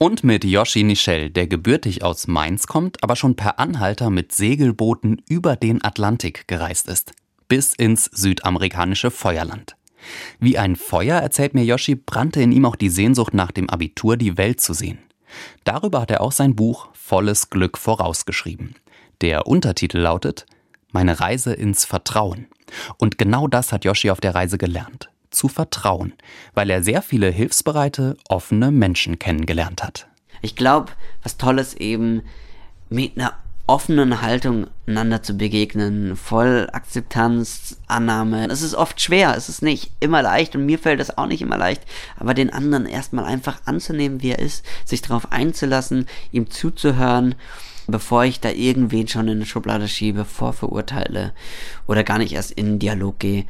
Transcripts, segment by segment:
Und mit Yoshi Nichel, der gebürtig aus Mainz kommt, aber schon per Anhalter mit Segelbooten über den Atlantik gereist ist. Bis ins südamerikanische Feuerland. Wie ein Feuer, erzählt mir Yoshi, brannte in ihm auch die Sehnsucht nach dem Abitur, die Welt zu sehen. Darüber hat er auch sein Buch Volles Glück vorausgeschrieben. Der Untertitel lautet Meine Reise ins Vertrauen. Und genau das hat Yoshi auf der Reise gelernt. Zu vertrauen, weil er sehr viele hilfsbereite, offene Menschen kennengelernt hat. Ich glaube, was Tolles eben mit einer offenen Haltung einander zu begegnen, voll Akzeptanz, Annahme. Es ist oft schwer, es ist nicht immer leicht und mir fällt es auch nicht immer leicht, aber den anderen erstmal einfach anzunehmen, wie er ist, sich darauf einzulassen, ihm zuzuhören, bevor ich da irgendwen schon in eine Schublade schiebe, vorverurteile oder gar nicht erst in einen Dialog gehe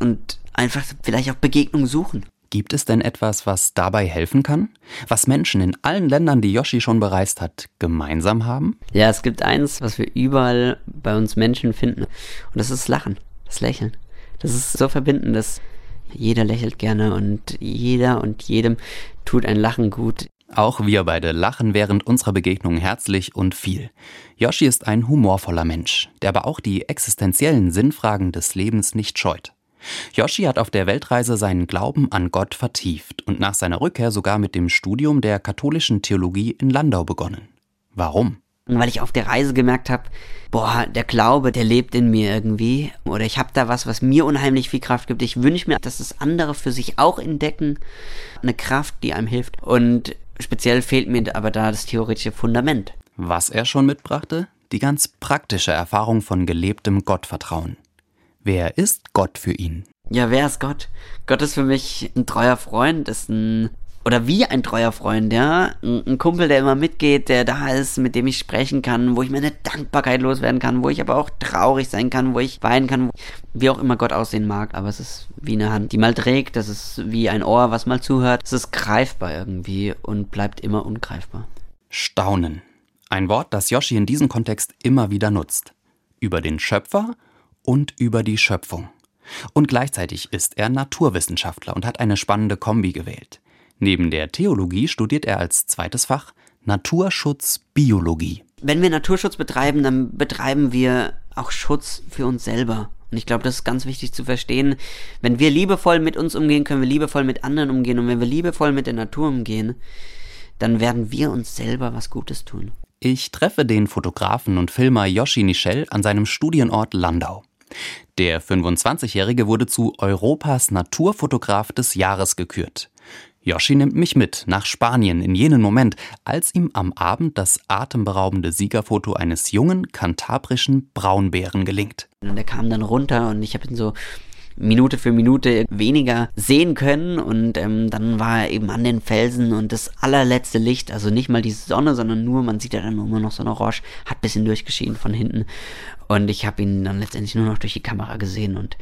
und einfach vielleicht auch Begegnung suchen. Gibt es denn etwas, was dabei helfen kann? Was Menschen in allen Ländern, die Yoshi schon bereist hat, gemeinsam haben? Ja, es gibt eins, was wir überall bei uns Menschen finden. Und das ist Lachen, das Lächeln. Das ist so verbindend, dass jeder lächelt gerne und jeder und jedem tut ein Lachen gut. Auch wir beide lachen während unserer Begegnung herzlich und viel. Yoshi ist ein humorvoller Mensch, der aber auch die existenziellen Sinnfragen des Lebens nicht scheut. Yoshi hat auf der Weltreise seinen Glauben an Gott vertieft und nach seiner Rückkehr sogar mit dem Studium der katholischen Theologie in Landau begonnen. Warum? Weil ich auf der Reise gemerkt habe, boah, der Glaube, der lebt in mir irgendwie. Oder ich habe da was, was mir unheimlich viel Kraft gibt. Ich wünsche mir, dass das andere für sich auch entdecken. Eine Kraft, die einem hilft. Und speziell fehlt mir aber da das theoretische Fundament. Was er schon mitbrachte? Die ganz praktische Erfahrung von gelebtem Gottvertrauen. Wer ist Gott für ihn? Ja, wer ist Gott? Gott ist für mich ein treuer Freund, ist ein oder wie ein treuer Freund, ja. Ein, Kumpel, der immer mitgeht, der da ist, mit dem ich sprechen kann, wo ich meine Dankbarkeit loswerden kann, wo ich aber auch traurig sein kann, wo ich weinen kann, wie auch immer Gott aussehen mag. Aber es ist wie eine Hand, die mal trägt, das ist wie ein Ohr, was mal zuhört. Es ist greifbar irgendwie und bleibt immer ungreifbar. Staunen. Ein Wort, das Yoshi in diesem Kontext immer wieder nutzt. Über den Schöpfer und über die Schöpfung. Und gleichzeitig ist er Naturwissenschaftler und hat eine spannende Kombi gewählt. Neben der Theologie studiert er als zweites Fach Naturschutzbiologie. Wenn wir Naturschutz betreiben, dann betreiben wir auch Schutz für uns selber. Und ich glaube, das ist ganz wichtig zu verstehen. Wenn wir liebevoll mit uns umgehen, können wir liebevoll mit anderen umgehen. Und wenn wir liebevoll mit der Natur umgehen, dann werden wir uns selber was Gutes tun. Ich treffe den Fotografen und Filmer Yoshi Nichel an seinem Studienort Landau. Der 25-Jährige wurde zu Europas Naturfotograf des Jahres gekürt. Yoshi nimmt mich mit nach Spanien in jenen Moment, als ihm am Abend das atemberaubende Siegerfoto eines jungen kantabrischen Braunbären gelingt. Und er kam dann runter und ich habe ihn so Minute für Minute weniger sehen können und ähm, dann war er eben an den Felsen und das allerletzte Licht, also nicht mal die Sonne, sondern nur, man sieht ja dann nur noch so eine Orange, hat ein bisschen durchgeschieden von hinten und ich habe ihn dann letztendlich nur noch durch die Kamera gesehen und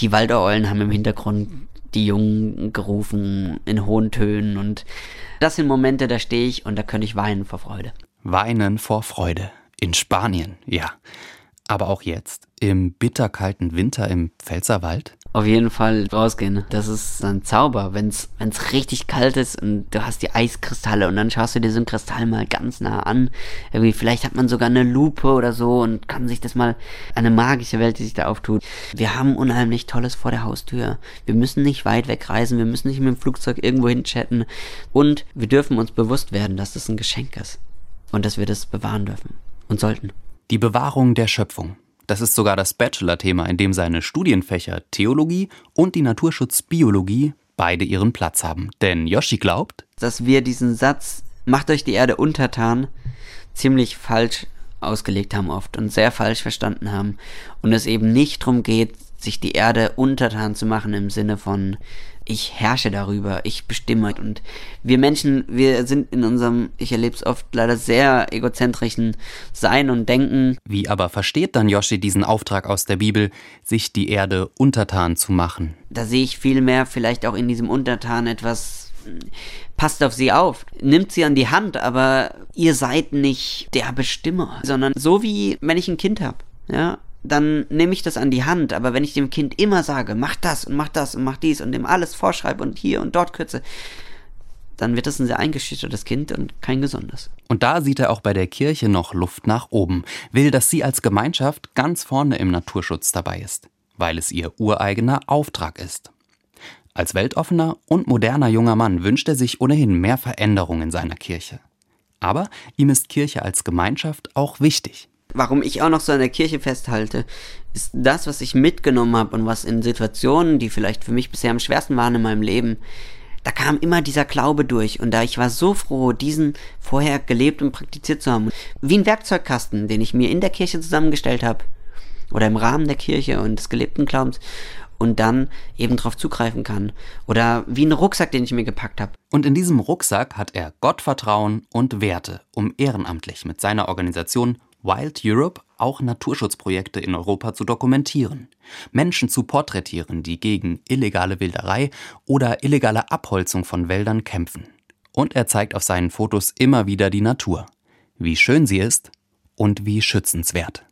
die Waldeulen haben im Hintergrund die Jungen gerufen in hohen Tönen und das sind Momente, da stehe ich und da könnte ich weinen vor Freude. Weinen vor Freude. In Spanien, ja. Aber auch jetzt, im bitterkalten Winter im Pfälzerwald? Auf jeden Fall rausgehen. Das ist ein Zauber, wenn es richtig kalt ist und du hast die Eiskristalle und dann schaust du dir so einen Kristall mal ganz nah an. Irgendwie, vielleicht hat man sogar eine Lupe oder so und kann sich das mal eine magische Welt, die sich da auftut. Wir haben unheimlich Tolles vor der Haustür. Wir müssen nicht weit wegreisen, wir müssen nicht mit dem Flugzeug irgendwo hinchatten und wir dürfen uns bewusst werden, dass das ein Geschenk ist und dass wir das bewahren dürfen und sollten. Die Bewahrung der Schöpfung. Das ist sogar das Bachelor-Thema, in dem seine Studienfächer Theologie und die Naturschutzbiologie beide ihren Platz haben. Denn Yoshi glaubt, dass wir diesen Satz, macht euch die Erde untertan, ziemlich falsch ausgelegt haben oft und sehr falsch verstanden haben. Und es eben nicht darum geht, sich die Erde untertan zu machen im Sinne von, ich herrsche darüber, ich bestimme. Und wir Menschen, wir sind in unserem, ich erlebe es oft leider sehr egozentrischen Sein und Denken. Wie aber versteht dann Yoshi diesen Auftrag aus der Bibel, sich die Erde untertan zu machen? Da sehe ich vielmehr vielleicht auch in diesem Untertan etwas, passt auf sie auf, nimmt sie an die Hand, aber ihr seid nicht der Bestimmer, sondern so wie wenn ich ein Kind habe. Ja, dann nehme ich das an die Hand. Aber wenn ich dem Kind immer sage, mach das und mach das und mach dies und dem alles vorschreibe und hier und dort kürze, dann wird das ein sehr eingeschüchtertes Kind und kein gesundes. Und da sieht er auch bei der Kirche noch Luft nach oben, will, dass sie als Gemeinschaft ganz vorne im Naturschutz dabei ist, weil es ihr ureigener Auftrag ist. Als weltoffener und moderner junger Mann wünscht er sich ohnehin mehr Veränderung in seiner Kirche. Aber ihm ist Kirche als Gemeinschaft auch wichtig. Warum ich auch noch so an der Kirche festhalte, ist das, was ich mitgenommen habe und was in Situationen, die vielleicht für mich bisher am schwersten waren in meinem Leben, da kam immer dieser Glaube durch und da ich war so froh, diesen vorher gelebt und praktiziert zu haben. Wie ein Werkzeugkasten, den ich mir in der Kirche zusammengestellt habe oder im Rahmen der Kirche und des gelebten Glaubens und dann eben drauf zugreifen kann. Oder wie ein Rucksack, den ich mir gepackt habe. Und in diesem Rucksack hat er Gottvertrauen und Werte, um ehrenamtlich mit seiner Organisation Wild Europe auch Naturschutzprojekte in Europa zu dokumentieren, Menschen zu porträtieren, die gegen illegale Wilderei oder illegale Abholzung von Wäldern kämpfen. Und er zeigt auf seinen Fotos immer wieder die Natur, wie schön sie ist und wie schützenswert.